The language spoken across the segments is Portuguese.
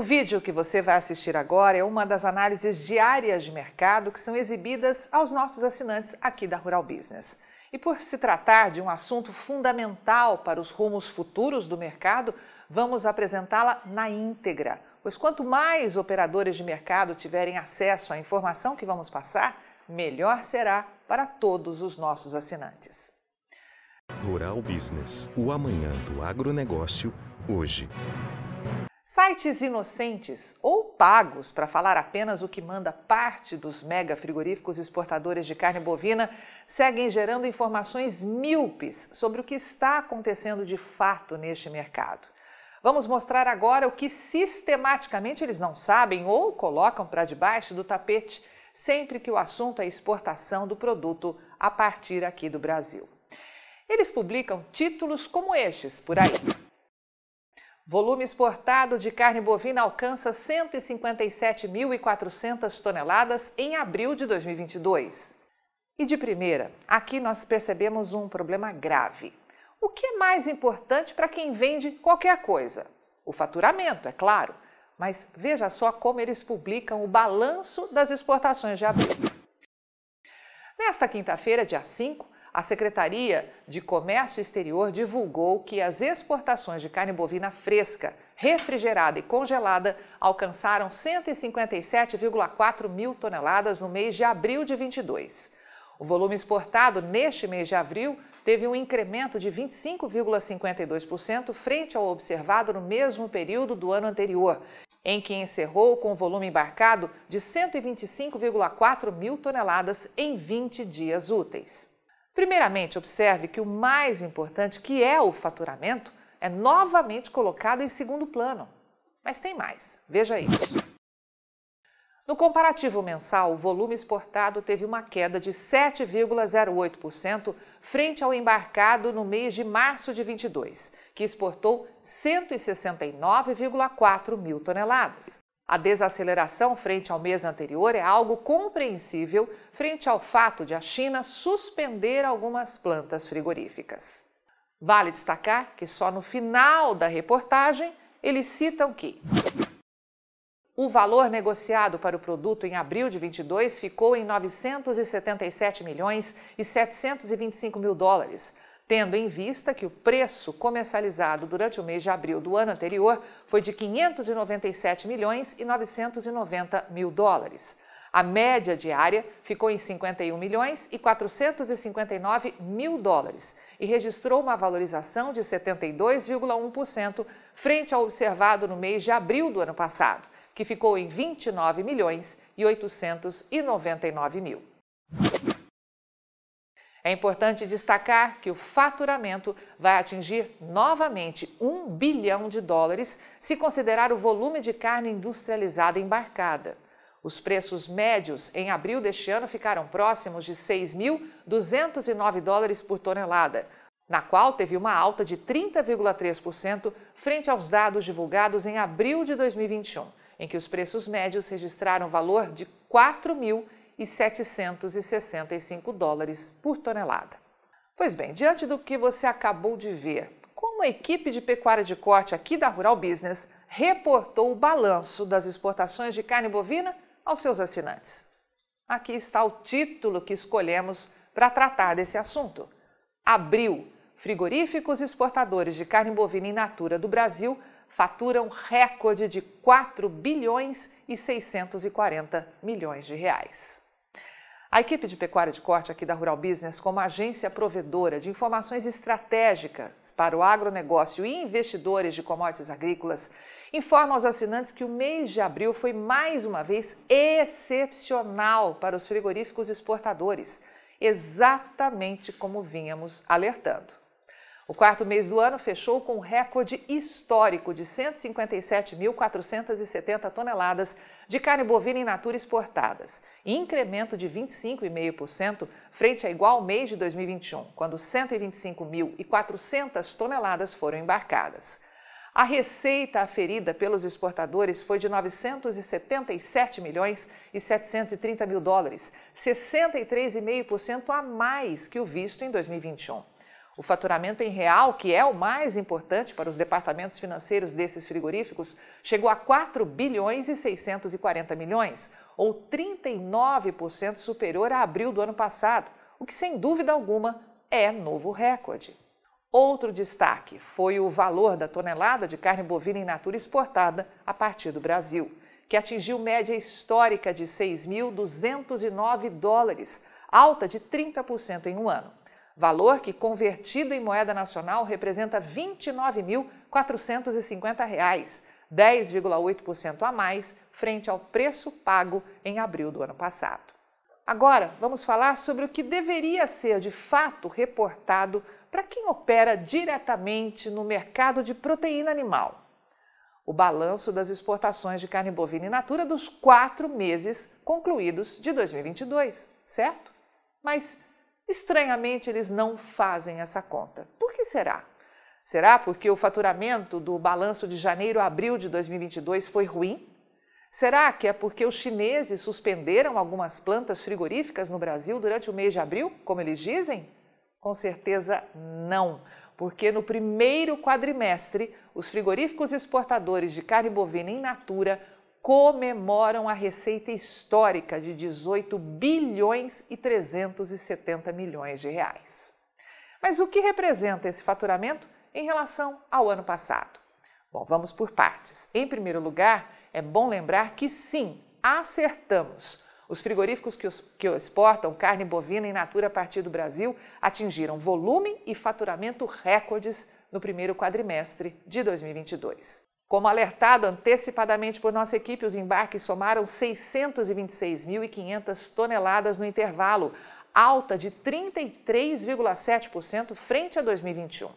O vídeo que você vai assistir agora é uma das análises diárias de mercado que são exibidas aos nossos assinantes aqui da Rural Business. E por se tratar de um assunto fundamental para os rumos futuros do mercado, vamos apresentá-la na íntegra. Pois quanto mais operadores de mercado tiverem acesso à informação que vamos passar, melhor será para todos os nossos assinantes. Rural Business, o amanhã do agronegócio, hoje. Sites inocentes ou pagos para falar apenas o que manda parte dos mega frigoríficos exportadores de carne bovina seguem gerando informações míopes sobre o que está acontecendo de fato neste mercado. Vamos mostrar agora o que sistematicamente eles não sabem ou colocam para debaixo do tapete sempre que o assunto é exportação do produto a partir aqui do Brasil. Eles publicam títulos como estes por aí. Volume exportado de carne bovina alcança 157.400 toneladas em abril de 2022. E de primeira, aqui nós percebemos um problema grave. O que é mais importante para quem vende qualquer coisa? O faturamento, é claro, mas veja só como eles publicam o balanço das exportações de abril. Nesta quinta-feira, dia 5, a Secretaria de Comércio Exterior divulgou que as exportações de carne bovina fresca, refrigerada e congelada alcançaram 157,4 mil toneladas no mês de abril de 22. O volume exportado neste mês de abril teve um incremento de 25,52% frente ao observado no mesmo período do ano anterior, em que encerrou com volume embarcado de 125,4 mil toneladas em 20 dias úteis. Primeiramente, observe que o mais importante, que é o faturamento, é novamente colocado em segundo plano. Mas tem mais, veja isso. No comparativo mensal, o volume exportado teve uma queda de 7,08% frente ao embarcado no mês de março de 22, que exportou 169,4 mil toneladas. A desaceleração frente ao mês anterior é algo compreensível frente ao fato de a China suspender algumas plantas frigoríficas. Vale destacar que só no final da reportagem eles citam que o valor negociado para o produto em abril de 22 ficou em 977 milhões e 725 mil dólares, tendo em vista que o preço comercializado durante o mês de abril do ano anterior foi de 597 milhões e 990 mil dólares. A média diária ficou em 51 milhões e 459 mil dólares e registrou uma valorização de 72,1% frente ao observado no mês de abril do ano passado, que ficou em 29 milhões e 899 mil. É importante destacar que o faturamento vai atingir novamente 1 bilhão de dólares se considerar o volume de carne industrializada embarcada. Os preços médios em abril deste ano ficaram próximos de 6.209 dólares por tonelada, na qual teve uma alta de 30,3% frente aos dados divulgados em abril de 2021, em que os preços médios registraram valor de 4.000 e 765 dólares por tonelada. Pois bem, diante do que você acabou de ver, como a equipe de pecuária de corte aqui da Rural Business reportou o balanço das exportações de carne bovina aos seus assinantes. Aqui está o título que escolhemos para tratar desse assunto. Abril, frigoríficos exportadores de carne bovina in natura do Brasil faturam recorde de 4 bilhões e 640 milhões de reais. A equipe de pecuária de corte aqui da Rural Business, como agência provedora de informações estratégicas para o agronegócio e investidores de commodities agrícolas, informa aos assinantes que o mês de abril foi mais uma vez excepcional para os frigoríficos exportadores, exatamente como vínhamos alertando. O quarto mês do ano fechou com um recorde histórico de 157.470 toneladas de carne bovina in natura exportadas, incremento de 25,5% frente a igual mês de 2021, quando 125.400 toneladas foram embarcadas. A receita aferida pelos exportadores foi de 977 milhões e 730 mil dólares, 63,5% a mais que o visto em 2021. O faturamento em real, que é o mais importante para os departamentos financeiros desses frigoríficos, chegou a 4 bilhões e 640 milhões, ou 39% superior a abril do ano passado, o que sem dúvida alguma é novo recorde. Outro destaque foi o valor da tonelada de carne bovina in natura exportada a partir do Brasil, que atingiu média histórica de 6.209 dólares, alta de 30% em um ano valor que, convertido em moeda nacional, representa R$ 29.450, 10,8% a mais frente ao preço pago em abril do ano passado. Agora, vamos falar sobre o que deveria ser de fato reportado para quem opera diretamente no mercado de proteína animal. O balanço das exportações de carne bovina in natura dos quatro meses concluídos de 2022, certo? Mas Estranhamente, eles não fazem essa conta. Por que será? Será porque o faturamento do balanço de janeiro a abril de 2022 foi ruim? Será que é porque os chineses suspenderam algumas plantas frigoríficas no Brasil durante o mês de abril, como eles dizem? Com certeza não, porque no primeiro quadrimestre, os frigoríficos exportadores de carne bovina in natura comemoram a receita histórica de 18 bilhões e 370 milhões de reais. Mas o que representa esse faturamento em relação ao ano passado? Bom, vamos por partes. Em primeiro lugar, é bom lembrar que sim, acertamos. Os frigoríficos que, os, que exportam carne bovina in natura a partir do Brasil atingiram volume e faturamento recordes no primeiro quadrimestre de 2022. Como alertado antecipadamente por nossa equipe, os embarques somaram 626.500 toneladas no intervalo, alta de 33,7% frente a 2021.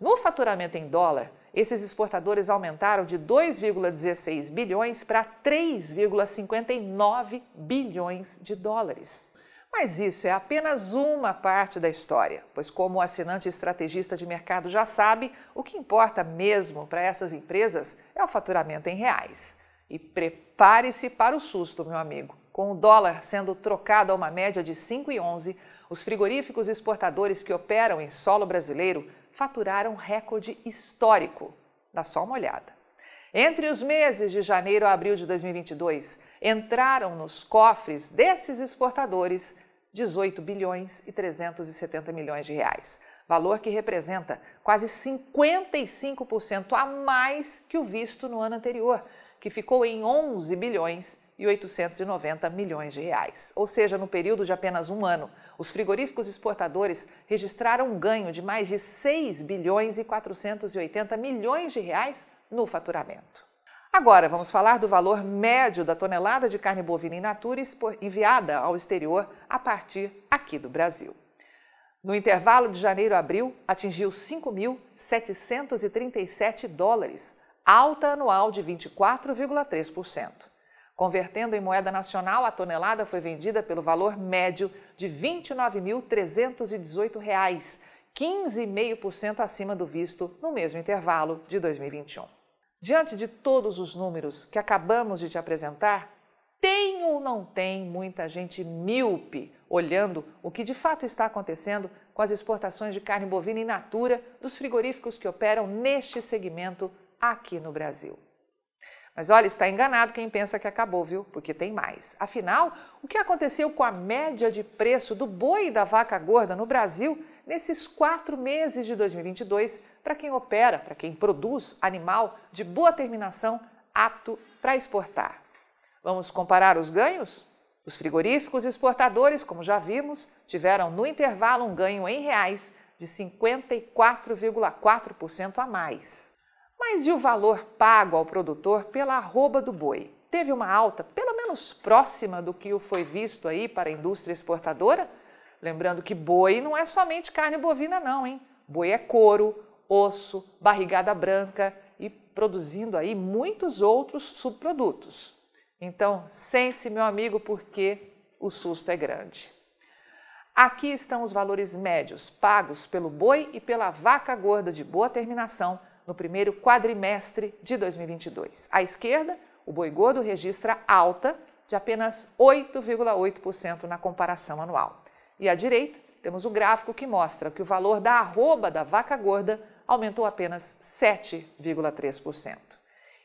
No faturamento em dólar, esses exportadores aumentaram de 2,16 bilhões para 3,59 bilhões de dólares. Mas isso é apenas uma parte da história, pois, como o assinante estrategista de mercado já sabe, o que importa mesmo para essas empresas é o faturamento em reais. E prepare-se para o susto, meu amigo. Com o dólar sendo trocado a uma média de 5,11, os frigoríficos exportadores que operam em solo brasileiro faturaram recorde histórico. Dá só uma olhada. Entre os meses de janeiro a abril de 2022, entraram nos cofres desses exportadores 18 bilhões e 370 milhões de reais, valor que representa quase 55% a mais que o visto no ano anterior, que ficou em 11 bilhões e 890 milhões de reais. Ou seja, no período de apenas um ano, os frigoríficos exportadores registraram um ganho de mais de 6 bilhões e 480 milhões de reais no faturamento. Agora, vamos falar do valor médio da tonelada de carne bovina in natura enviada ao exterior a partir aqui do Brasil. No intervalo de janeiro a abril, atingiu 5.737 dólares, alta anual de 24,3%. Convertendo em moeda nacional, a tonelada foi vendida pelo valor médio de R$ 29.318, 15,5% acima do visto no mesmo intervalo de 2021. Diante de todos os números que acabamos de te apresentar, ou não tem muita gente míope olhando o que de fato está acontecendo com as exportações de carne bovina in natura dos frigoríficos que operam neste segmento aqui no Brasil? Mas olha, está enganado quem pensa que acabou, viu? Porque tem mais. Afinal, o que aconteceu com a média de preço do boi e da vaca gorda no Brasil nesses quatro meses de 2022 para quem opera, para quem produz animal de boa terminação apto para exportar? Vamos comparar os ganhos? Os frigoríficos exportadores, como já vimos, tiveram no intervalo um ganho em reais de 54,4% a mais. Mas e o valor pago ao produtor pela arroba do boi? Teve uma alta pelo menos próxima do que foi visto aí para a indústria exportadora? Lembrando que boi não é somente carne bovina não, hein? Boi é couro, osso, barrigada branca e produzindo aí muitos outros subprodutos. Então, sente-se, meu amigo, porque o susto é grande. Aqui estão os valores médios pagos pelo boi e pela vaca gorda de boa terminação no primeiro quadrimestre de 2022. À esquerda, o boi gordo registra alta de apenas 8,8% na comparação anual. E à direita, temos o gráfico que mostra que o valor da arroba da vaca gorda aumentou apenas 7,3%.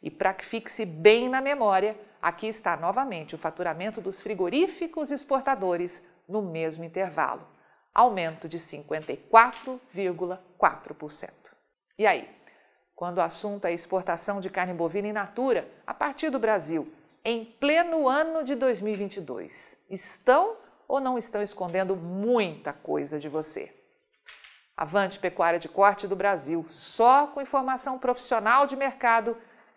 E para que fixe bem na memória, aqui está novamente o faturamento dos frigoríficos exportadores no mesmo intervalo, aumento de 54,4%. E aí? Quando o assunto é exportação de carne bovina in natura a partir do Brasil, em pleno ano de 2022, estão ou não estão escondendo muita coisa de você. Avante Pecuária de Corte do Brasil, só com informação profissional de mercado